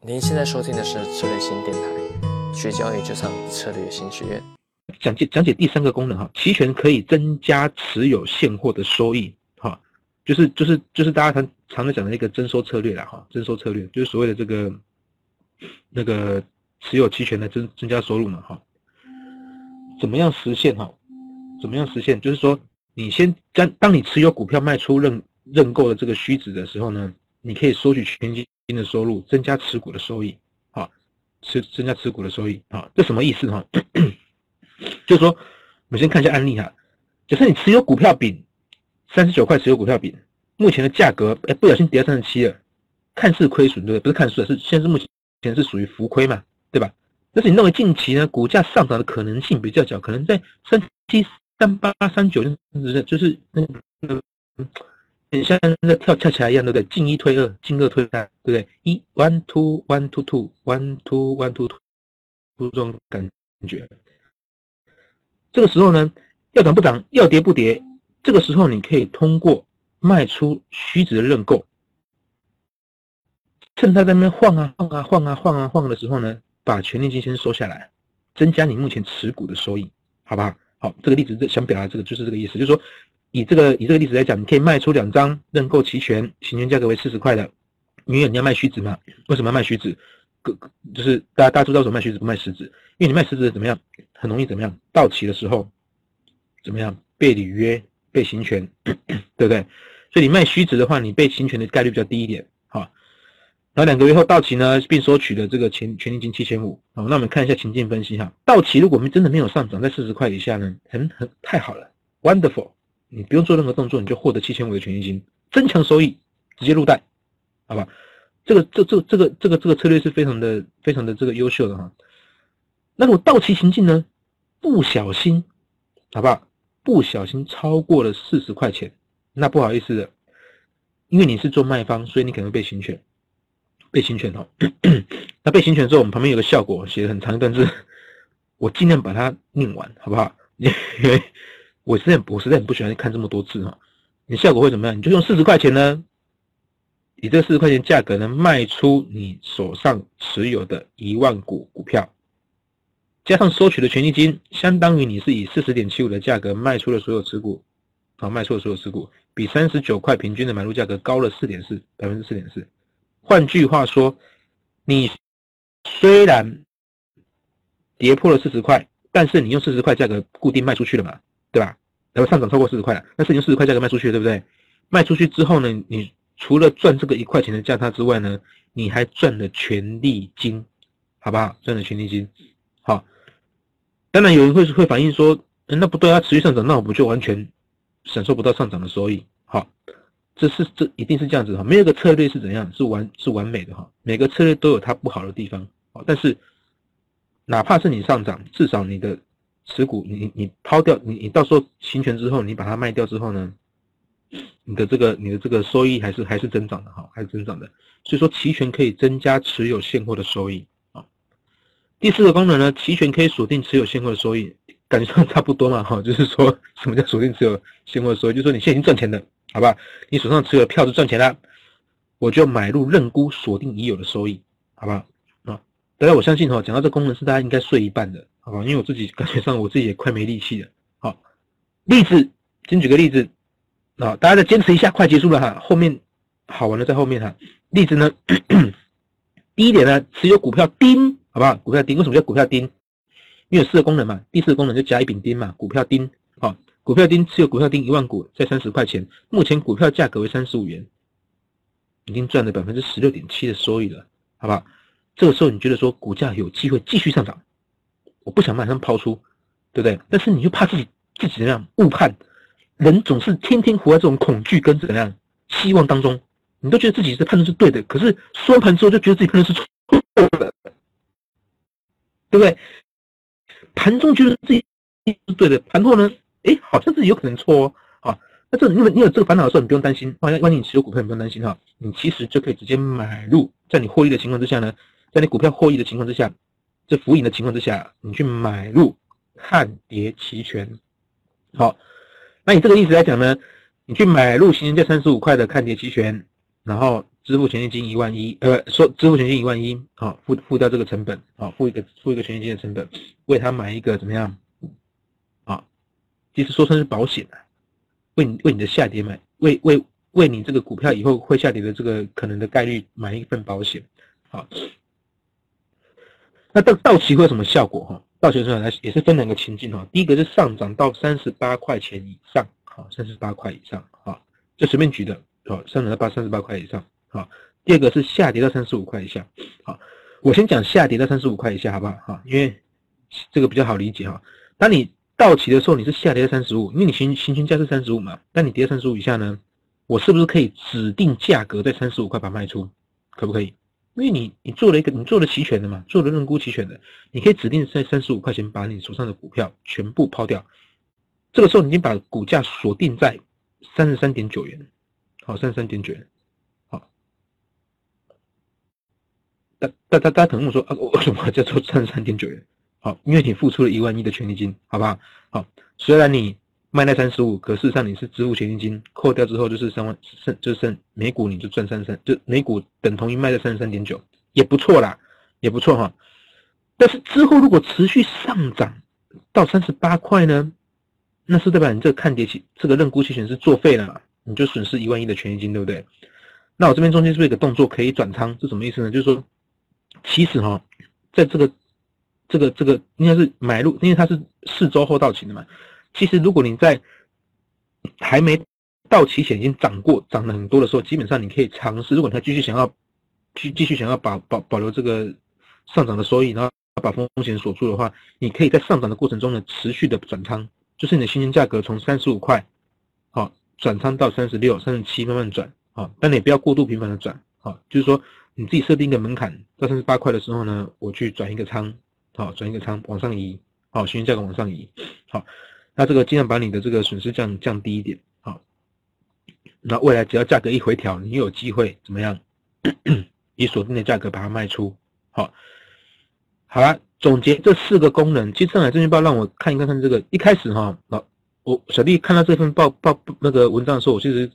您现在收听的是策略新电台，学交易就上策略新学院。讲解讲解第三个功能哈，期权可以增加持有现货的收益哈，就是就是就是大家常常在讲的那个增收策略啦哈，增收策略就是所谓的这个那个持有期权的增增加收入嘛哈，怎么样实现哈？怎么样实现？就是说你先将当你持有股票卖出认认购的这个虚值的时候呢，你可以收取权金。新的收入增加持股的收益，好，持增加持股的收益，好，这什么意思哈？就是说，我们先看一下案例哈。假设你持有股票丙三十九块持有股票丙，目前的价格哎不小心跌到三十七了，看似亏损对不对？不是看似，是现在是目前是属于浮亏嘛，对吧？但是你认为近期呢股价上涨的可能性比较小，可能在三七三八三九，就是那个。很像那跳恰恰一样，对不对？进一退二，进二退三，对不对？一 one two one two two one two one two two，这种感觉。这个时候呢，要涨不涨，要跌不跌。这个时候你可以通过卖出虚值的认购，趁它在那边晃啊晃啊晃啊晃啊晃的时候呢，把权利金先收下来，增加你目前持股的收益，好不好？好，这个例子想表达这个就是这个意思，就是说。以这个以这个例子来讲，你可以卖出两张认购期权，行权价格为四十块的，因为你要卖虚值嘛。为什么要卖虚值？个就是大家大家知道怎么卖虚值不卖实值？因为你卖实值怎么样？很容易怎么样？到期的时候怎么样？被履约、被行权，对不对？所以你卖虚值的话，你被行权的概率比较低一点。好，然后两个月后到期呢，并收取的这个钱权利金七千五。好，那我们看一下情境分析哈。到期如果我们真的没有上涨在四十块以下呢，很很太好了，wonderful。你不用做任何动作，你就获得七千五的权益金，增强收益，直接入袋，好吧？这个这这这个这个这个策略是非常的非常的这个优秀的哈。那如果到期行进呢？不小心，好不好？不小心超过了四十块钱，那不好意思的，因为你是做卖方，所以你可能被行权，被行权哦。那被行权之后，我们旁边有个效果，写的很长一段字，我尽量把它念完，好不好？因为。我实在我实在很不喜欢看这么多字哈，你效果会怎么样？你就用四十块钱呢，以这四十块钱价格呢卖出你手上持有的一万股股票，加上收取的权利金，相当于你是以四十点七五的价格卖出了所有持股，啊，卖出了所有持股，比三十九块平均的买入价格高了四点四百分之四点四。换句话说，你虽然跌破了四十块，但是你用四十块价格固定卖出去了嘛？对吧？然后上涨超过四十块了，那是用四十块价格卖出去，对不对？卖出去之后呢，你除了赚这个一块钱的价差之外呢，你还赚了权利金，好不好？赚了权利金，好。当然有人会会反映说，那不对啊，持续上涨，那我不就完全享受不到上涨的收益？好，这是这一定是这样子哈，没有个策略是怎样是完是完美的哈，每个策略都有它不好的地方，好，但是哪怕是你上涨，至少你的。持股，你你抛掉，你你到时候行权之后，你把它卖掉之后呢，你的这个你的这个收益还是还是增长的哈，还是增长的。所以说期权可以增加持有现货的收益啊。第四个功能呢，期权可以锁定持有现货的收益，感觉上差不多嘛哈，就是说什么叫锁定持有现货的收益？就是说你现在已经赚钱的，好吧？你手上持有的票是赚钱的，我就买入认沽锁定已有的收益，好吧？啊，大家我相信哈，讲到这功能是大家应该睡一半的。啊，因为我自己感觉上我自己也快没力气了。好，例子，先举个例子，啊，大家再坚持一下，快结束了哈。后面好玩的在后面哈。例子呢，第一点呢，持有股票丁，好不好？股票丁为什么叫股票丁？因为有四个功能嘛。第四个功能就甲乙丙丁嘛，股票丁。好，股票丁持有股票丁一万股，在三十块钱，目前股票价格为三十五元，已经赚了百分之十六点七的收益了，好不好？这个时候你觉得说股价有机会继续上涨？我不想马上抛出，对不对？但是你又怕自己自己怎样误判，人总是天天活在这种恐惧跟怎样希望当中，你都觉得自己的判断是对的，可是收盘之后就觉得自己判断是错的，对不对？盘中觉得自己是对的，盘后呢，哎，好像自己有可能错哦。啊，那这你有你有这个烦恼的时候，你不用担心。万一万一你持有股票，你不用担心哈，你其实就可以直接买入，在你获利的情况之下呢，在你股票获益的情况之下。这浮盈的情况之下，你去买入看跌期权，好，那你这个意思来讲呢，你去买入行权价三十五块的看跌期权，然后支付权利金一万一，呃，说支付权利金一万一，好，付付掉这个成本，好，付一个付一个权利金的成本，为他买一个怎么样？啊，其实说成是保险，为你为你的下跌买，为为为你这个股票以后会下跌的这个可能的概率买一份保险，好。那到到期会有什么效果哈？到期的时候来也是分两个情境哈。第一个是上涨到三十八块钱以上，好，三十八块以上，好，就随便举的，好，上涨到八三十八块以上，好。第二个是下跌到三十五块以下，好，我先讲下跌到三十五块以下，好不好？哈，因为这个比较好理解哈。当你到期的时候，你是下跌到三十五，因为你行行权价是三十五嘛，但你跌到三十五以下呢，我是不是可以指定价格在三十五块把卖出？可不可以？因为你你做了一个你做了期权的嘛，做了认沽期权的，你可以指定在三十五块钱把你手上的股票全部抛掉。这个时候你已经把股价锁定在三十三点九元，好，三十三点九元，好。大大大大家可能说啊，为什么叫做三十三点九元？好，因为你付出了一万一的权利金，好不好？好，虽然你。卖那三十五，可事实上你是支付权益金，扣掉之后就是三万，剩就剩每股你就赚三三，就每股等同于卖在三十三点九，也不错啦，也不错哈。但是之后如果持续上涨到三十八块呢，那是代表你这个看跌期这个认沽期权是作废了，你就损失一万一的权益金，对不对？那我这边中间是不是有个动作可以转仓？是什么意思呢？就是说，其实哈，在这个这个这个应该是买入，因为它是四周后到期的嘛。其实，如果你在还没到期前已经涨过、涨了很多的时候，基本上你可以尝试。如果他继续想要继继续想要保保保留这个上涨的收益，然后把风险锁住的话，你可以在上涨的过程中呢，持续的转仓，就是你的新鲜价格从三十五块，好转仓到三十六、三十七，慢慢转，好，但你也不要过度频繁的转，好，就是说你自己设定一个门槛，到三十八块的时候呢，我去转一个仓，好，转一个仓往上移，好，新鲜价格往上移，好。那这个尽量把你的这个损失降降低一点，好。那未来只要价格一回调，你有机会怎么样？以锁定的价格把它卖出，好。好了，总结这四个功能。其实上海证券报让我看一看看这个，一开始哈，老我小弟看到这份报报那个文章的时候，我其实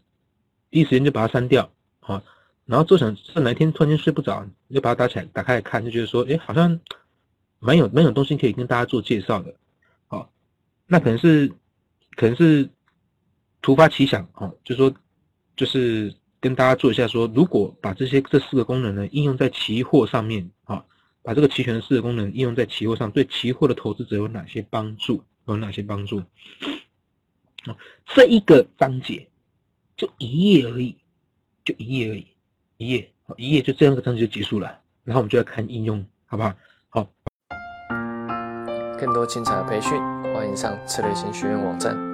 第一时间就把它删掉，好。然后就想是哪一天突然间睡不着，就把它打起来打开来看，就觉得说，哎，好像蛮有蛮有东西可以跟大家做介绍的。那可能是，可能是突发奇想哦，就说，就是跟大家做一下说，如果把这些这四个功能呢应用在期货上面啊，把这个期权的四个功能应用在期货上，对期货的投资者有哪些帮助？有哪些帮助？啊，这一个章节就一页而已，就一页而已，一页，一页就这样个章节就结束了，然后我们就要看应用，好不好？好，更多精彩的培训。欢迎上策略型学院网站。